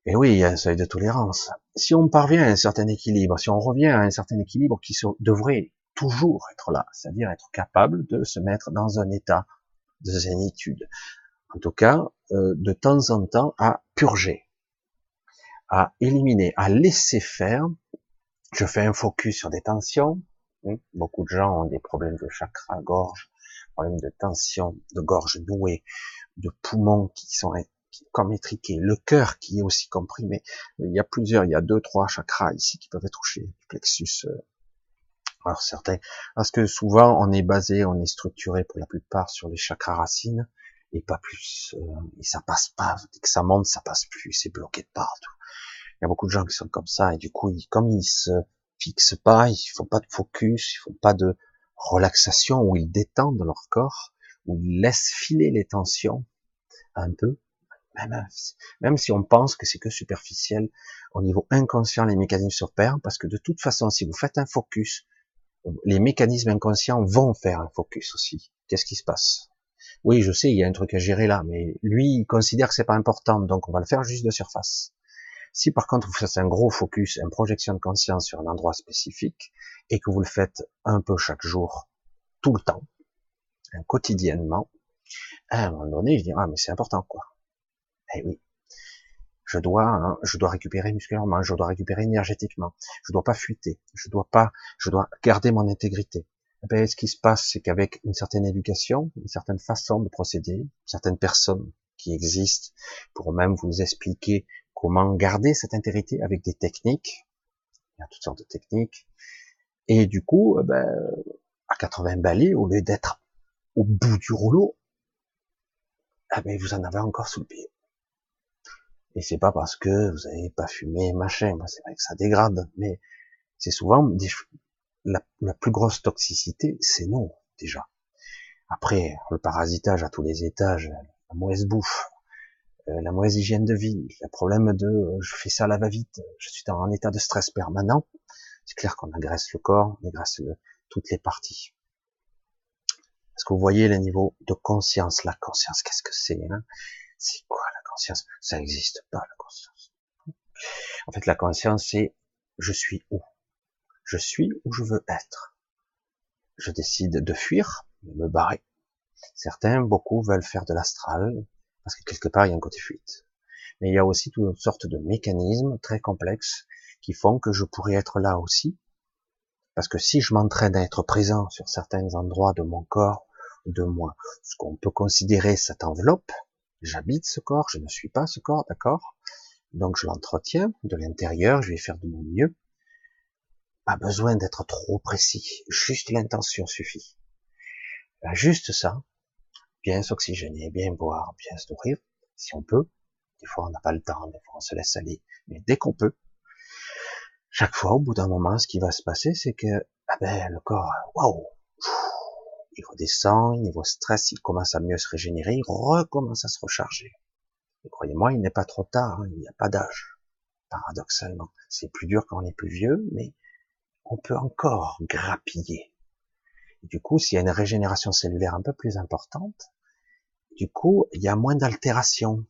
Et oui, il y a un seuil de tolérance. Si on parvient à un certain équilibre, si on revient à un certain équilibre qui devrait toujours être là, c'est-à-dire être capable de se mettre dans un état de zénitude. En tout cas, euh, de temps en temps, à purger, à éliminer, à laisser faire. Je fais un focus sur des tensions. Hein. Beaucoup de gens ont des problèmes de chakra, gorge, problèmes de tension, de gorge nouée, de poumons qui sont comme étriqués, le cœur qui est aussi comprimé. Il y a plusieurs, il y a deux, trois chakras ici qui peuvent être touchés, plexus alors certains, parce que souvent on est basé, on est structuré pour la plupart sur les chakras racines et pas plus. Euh, et ça passe pas. Dès que ça monte, ça passe plus. C'est bloqué de partout. Il y a beaucoup de gens qui sont comme ça et du coup, ils, comme ils se fixent pas, ils font pas de focus, ils font pas de relaxation où ils détendent leur corps, où ils laissent filer les tensions un peu. Même, même si on pense que c'est que superficiel, au niveau inconscient, les mécanismes s'opèrent, parce que de toute façon, si vous faites un focus les mécanismes inconscients vont faire un focus aussi. Qu'est-ce qui se passe? Oui, je sais, il y a un truc à gérer là, mais lui, il considère que c'est pas important, donc on va le faire juste de surface. Si par contre vous faites un gros focus, une projection de conscience sur un endroit spécifique, et que vous le faites un peu chaque jour, tout le temps, quotidiennement, à un moment donné, je dis, ah, mais c'est important, quoi. Eh oui. Je dois, hein, je dois récupérer musculairement, je dois récupérer énergétiquement, je dois pas fuiter, je dois pas, je dois garder mon intégrité. Eh ben, ce qui se passe, c'est qu'avec une certaine éducation, une certaine façon de procéder, certaines personnes qui existent pour même vous expliquer comment garder cette intégrité avec des techniques, il y a toutes sortes de techniques, et du coup, eh ben, à 80 balais, au lieu d'être au bout du rouleau, ah ben vous en avez encore sous le pied. Et c'est pas parce que vous avez pas fumé, machin, c'est vrai que ça dégrade, mais c'est souvent des, la, plus grosse toxicité, c'est nous, déjà. Après, le parasitage à tous les étages, la mauvaise bouffe, euh, la mauvaise hygiène de vie, le problème de euh, je fais ça la va-vite, je suis dans un état de stress permanent, c'est clair qu'on agresse le corps, on agresse toutes les parties. Est-ce que vous voyez le niveau de conscience? La conscience, qu'est-ce que c'est hein? C'est quoi la Ça n'existe pas, la conscience. En fait, la conscience, c'est je suis où Je suis où je veux être. Je décide de fuir, de me barrer. Certains, beaucoup, veulent faire de l'astral, parce que quelque part, il y a un côté fuite. Mais il y a aussi toutes sortes de mécanismes très complexes qui font que je pourrais être là aussi, parce que si je m'entraîne à être présent sur certains endroits de mon corps, de moi, ce qu'on peut considérer cette enveloppe, j'habite ce corps, je ne suis pas ce corps, d'accord? Donc je l'entretiens de l'intérieur, je vais faire de mon mieux. Pas besoin d'être trop précis, juste l'intention suffit. Juste ça, bien s'oxygéner, bien boire, bien se nourrir, si on peut. Des fois on n'a pas le temps, des fois on se laisse aller, mais dès qu'on peut, chaque fois, au bout d'un moment, ce qui va se passer, c'est que ah ben, le corps, waouh, il redescend, niveau stress, il commence à mieux se régénérer, il recommence à se recharger. Et croyez-moi, il n'est pas trop tard, hein, il n'y a pas d'âge, paradoxalement. C'est plus dur quand on est plus vieux, mais on peut encore grappiller. du coup, s'il y a une régénération cellulaire un peu plus importante, du coup, il y a moins d'altération.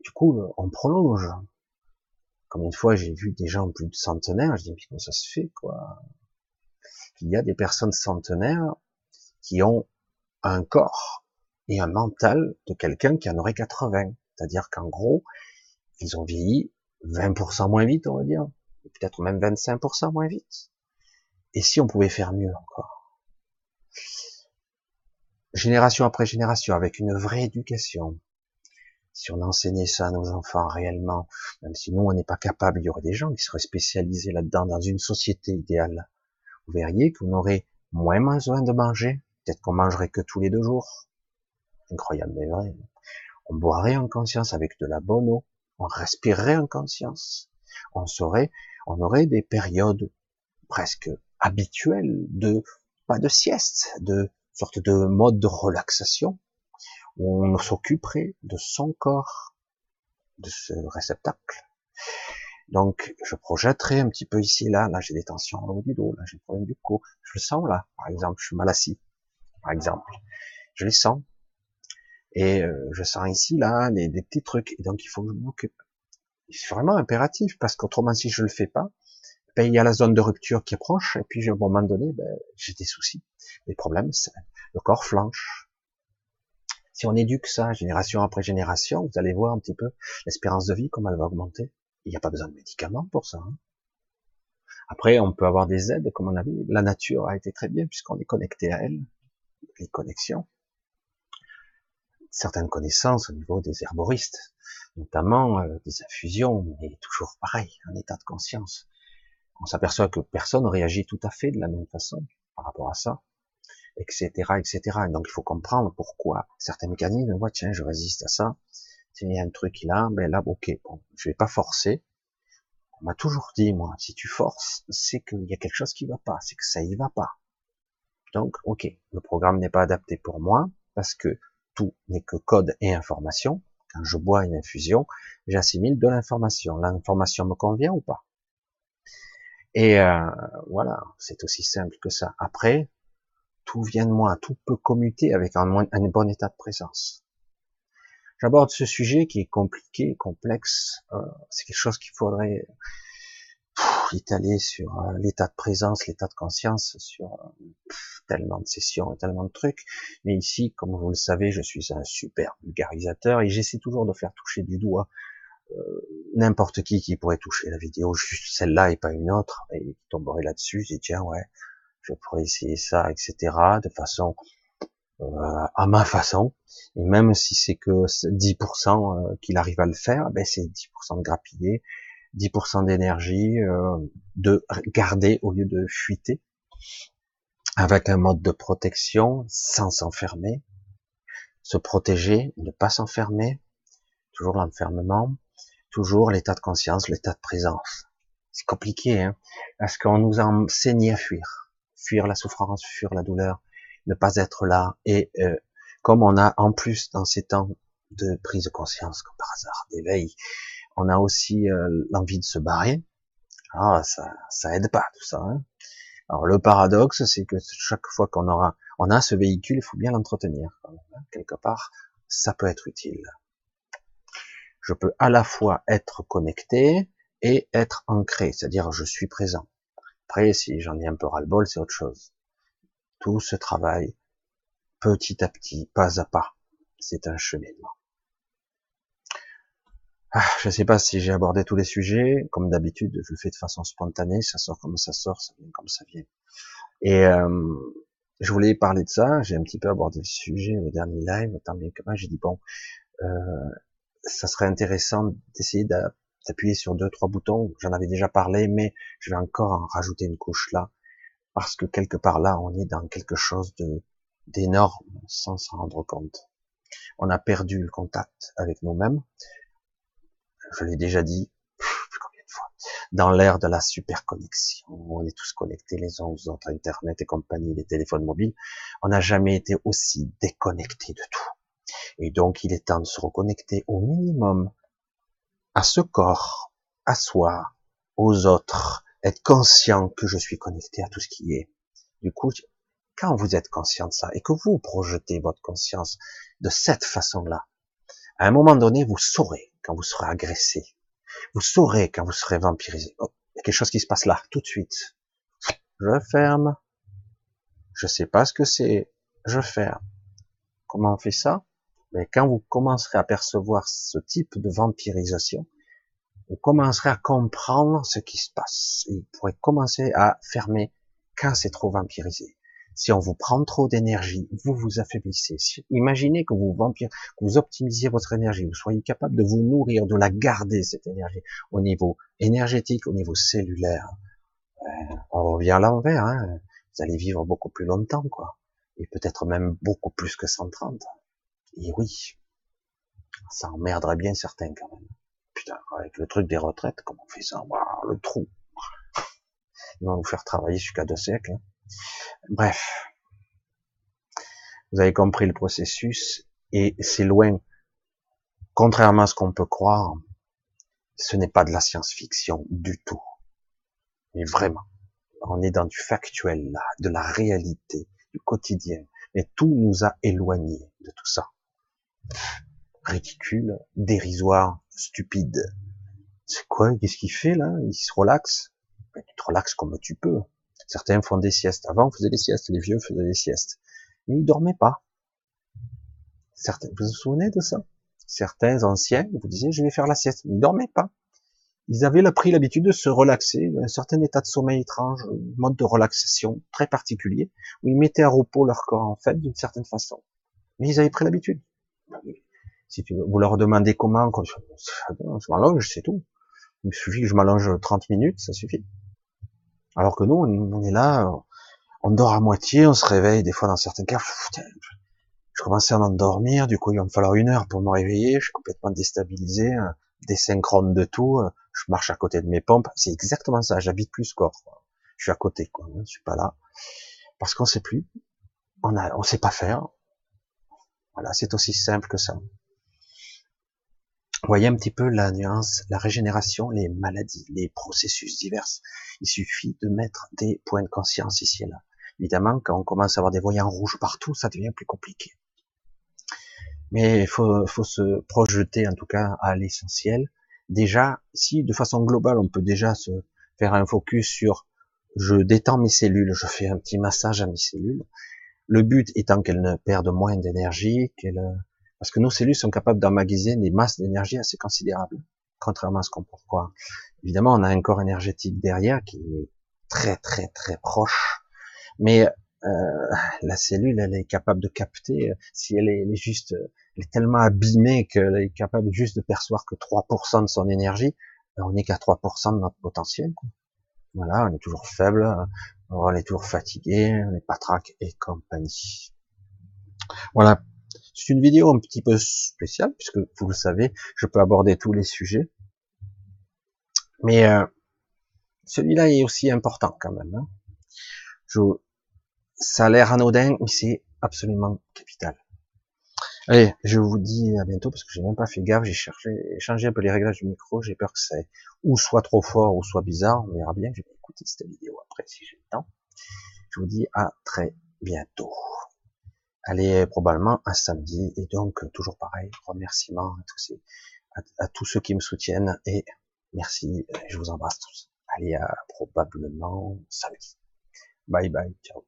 Du coup, on prolonge. Comme une fois, j'ai vu des gens plus de centenaires, je dis, mais comment ça se fait, quoi? Il y a des personnes centenaires qui ont un corps et un mental de quelqu'un qui en aurait 80. C'est-à-dire qu'en gros, ils ont vieilli 20% moins vite, on va dire. Peut-être même 25% moins vite. Et si on pouvait faire mieux encore? Génération après génération, avec une vraie éducation, si on enseignait ça à nos enfants réellement, même si nous on n'est pas capable, il y aurait des gens qui seraient spécialisés là-dedans dans une société idéale. Vous verriez qu'on aurait moins besoin de manger, peut-être qu'on mangerait que tous les deux jours. Incroyable mais vrai. On boirait en conscience avec de la bonne eau, on respirerait en conscience, on saurait, on aurait des périodes presque habituelles de pas de sieste, de sorte de mode de relaxation, où on s'occuperait de son corps, de ce réceptacle. Donc, je projetterai un petit peu ici, là, là j'ai des tensions au haut du dos, là j'ai des problème du cou, je le sens là, par exemple, je suis mal assis, par exemple, je les sens, et euh, je sens ici, là, des, des petits trucs, et donc il faut que je m'occupe. C'est vraiment impératif, parce qu'autrement, si je le fais pas, ben, il y a la zone de rupture qui approche, et puis à un moment donné, ben, j'ai des soucis, des problèmes, le corps flanche, si on éduque ça génération après génération, vous allez voir un petit peu l'espérance de vie, comment elle va augmenter. Il n'y a pas besoin de médicaments pour ça. Hein. Après, on peut avoir des aides, comme on a vu. La nature a été très bien puisqu'on est connecté à elle. Les connexions. Certaines connaissances au niveau des herboristes, notamment euh, des infusions, mais toujours pareil, un état de conscience. On s'aperçoit que personne réagit tout à fait de la même façon par rapport à ça etc., etc. donc il faut comprendre pourquoi certains mécanismes, moi tiens, je résiste à ça. il y a un truc là, ben là, ok, bon, je vais pas forcer. On m'a toujours dit, moi, si tu forces, c'est qu'il y a quelque chose qui va pas, c'est que ça y va pas. Donc, ok, le programme n'est pas adapté pour moi parce que tout n'est que code et information. Quand je bois une infusion, j'assimile de l'information. L'information me convient ou pas? Et euh, voilà, c'est aussi simple que ça. Après, tout vient de moi, tout peut commuter avec un, bon état de présence. J'aborde ce sujet qui est compliqué, complexe. Euh, c'est quelque chose qu'il faudrait étalé sur euh, l'état de présence, l'état de conscience, sur euh, tellement de sessions et tellement de trucs. Mais ici, comme vous le savez, je suis un super vulgarisateur et j'essaie toujours de faire toucher du doigt euh, n'importe qui qui pourrait toucher la vidéo, juste celle-là et pas une autre, et qui tomberait là-dessus, je dis tiens ouais, je pourrais essayer ça, etc. de façon euh, à ma façon. Et même si c'est que 10% euh, qu'il arrive à le faire, ben c'est 10% de grappiller, 10% d'énergie euh, de garder au lieu de fuiter, avec un mode de protection sans s'enfermer, se protéger, ne pas s'enfermer, toujours l'enfermement, toujours l'état de conscience, l'état de présence. C'est compliqué, hein, parce qu'on nous a enseigné à fuir, fuir la souffrance, fuir la douleur, ne pas être là. Et euh, comme on a en plus dans ces temps de prise de conscience, comme par hasard, d'éveil, on a aussi euh, l'envie de se barrer. Ah, ça, ça aide pas tout ça. Hein. Alors le paradoxe, c'est que chaque fois qu'on aura, on a ce véhicule, il faut bien l'entretenir. Hein. Quelque part, ça peut être utile. Je peux à la fois être connecté et être ancré, c'est-à-dire je suis présent. Après, si j'en ai un peu ras-le-bol, c'est autre chose tout ce travail petit à petit, pas à pas. C'est un cheminement. Ah, je ne sais pas si j'ai abordé tous les sujets. Comme d'habitude, je le fais de façon spontanée. Ça sort comme ça sort, ça vient comme ça vient. Et euh, je voulais parler de ça. J'ai un petit peu abordé le sujet au dernier live. Tant bien que moi, j'ai dit bon, euh, ça serait intéressant d'essayer d'appuyer sur deux trois boutons. J'en avais déjà parlé, mais je vais encore en rajouter une couche là parce que quelque part là, on est dans quelque chose de d'énorme sans s'en rendre compte. On a perdu le contact avec nous-mêmes. Je l'ai déjà dit combien de fois. Dans l'ère de la super connexion, on est tous connectés les uns aux autres, Internet et compagnie, les téléphones mobiles. On n'a jamais été aussi déconnectés de tout. Et donc, il est temps de se reconnecter au minimum à ce corps, à soi, aux autres, être conscient que je suis connecté à tout ce qui est. Du coup, quand vous êtes conscient de ça et que vous projetez votre conscience de cette façon-là, à un moment donné, vous saurez quand vous serez agressé. Vous saurez quand vous serez vampirisé. Oh, il y a quelque chose qui se passe là, tout de suite. Je ferme. Je sais pas ce que c'est. Je ferme. Comment on fait ça? Mais quand vous commencerez à percevoir ce type de vampirisation, vous commencerez à comprendre ce qui se passe. Et vous pourrez commencer à fermer quand c'est trop vampirisé. Si on vous prend trop d'énergie, vous vous affaiblissez. imaginez que vous vampire, que vous optimisiez votre énergie, vous soyez capable de vous nourrir, de la garder cette énergie au niveau énergétique, au niveau cellulaire. Euh, on revient à l'envers. Hein. Vous allez vivre beaucoup plus longtemps, quoi, et peut-être même beaucoup plus que 130. Et oui, ça emmerderait bien certains quand même. Putain, avec le truc des retraites, comment on fait ça? Le trou. Ils vont vous faire travailler jusqu'à deux siècles. Hein. Bref. Vous avez compris le processus et c'est loin. Contrairement à ce qu'on peut croire, ce n'est pas de la science-fiction du tout. Mais vraiment. On est dans du factuel de la réalité, du quotidien. Mais tout nous a éloignés de tout ça ridicule, dérisoire, stupide. C'est quoi? Qu'est-ce qu'il fait là? Il se relaxe? Ben, Tu te relaxes comme tu peux. Certains font des siestes. Avant, on faisait des siestes. Les vieux faisaient des siestes. Mais ils dormaient pas. Certains, vous vous souvenez de ça? Certains anciens vous disiez, je vais faire la sieste. Ils dormaient pas. Ils avaient pris l'habitude de se relaxer, un certain état de sommeil étrange, mode de relaxation très particulier, où ils mettaient à repos leur corps, en fait, d'une certaine façon. Mais ils avaient pris l'habitude. Si tu, vous leur demandez comment, je m'allonge, c'est tout. Il suffit que je m'allonge 30 minutes, ça suffit. Alors que nous, on est là, on dort à moitié, on se réveille des fois dans certains cas. Je commençais à m'endormir, du coup il va me falloir une heure pour me réveiller, je suis complètement déstabilisé, hein, désynchrone de tout, je marche à côté de mes pompes, c'est exactement ça, j'habite plus corps. Je suis à côté, quoi, hein, je suis pas là. Parce qu'on sait plus, on a, on sait pas faire. Voilà, c'est aussi simple que ça. Voyez un petit peu la nuance, la régénération, les maladies, les processus divers. Il suffit de mettre des points de conscience ici et là. Évidemment, quand on commence à avoir des voyants rouges partout, ça devient plus compliqué. Mais il faut, faut se projeter en tout cas à l'essentiel. Déjà, si de façon globale, on peut déjà se faire un focus sur je détends mes cellules, je fais un petit massage à mes cellules. Le but étant qu'elles ne perdent moins d'énergie, qu'elles, parce que nos cellules sont capables d'emmagasiner des masses d'énergie assez considérables, contrairement à ce qu'on peut croire. Évidemment, on a un corps énergétique derrière qui est très très très proche, mais euh, la cellule, elle est capable de capter, si elle est, elle est juste, elle est tellement abîmée qu'elle est capable juste de percevoir que 3% de son énergie, ben, on n'est qu'à 3% de notre potentiel. Quoi. Voilà, on est toujours faible, on est toujours fatigué, on est patraque et compagnie. Voilà. C'est une vidéo un petit peu spéciale, puisque vous le savez, je peux aborder tous les sujets. Mais euh, celui-là est aussi important quand même. Hein. Je, ça a l'air anodin, mais c'est absolument capital. Allez, je vous dis à bientôt parce que j'ai même pas fait gaffe, j'ai changé un peu les réglages du micro, j'ai peur que ça ou soit trop fort ou soit bizarre, on verra bien, je vais écouter cette vidéo après si j'ai le temps. Je vous dis à très bientôt. Allez, probablement un samedi, et donc toujours pareil, remerciements à tous, ces, à, tous ceux qui me soutiennent, et merci, je vous embrasse tous. Allez, probablement samedi. Bye bye, ciao.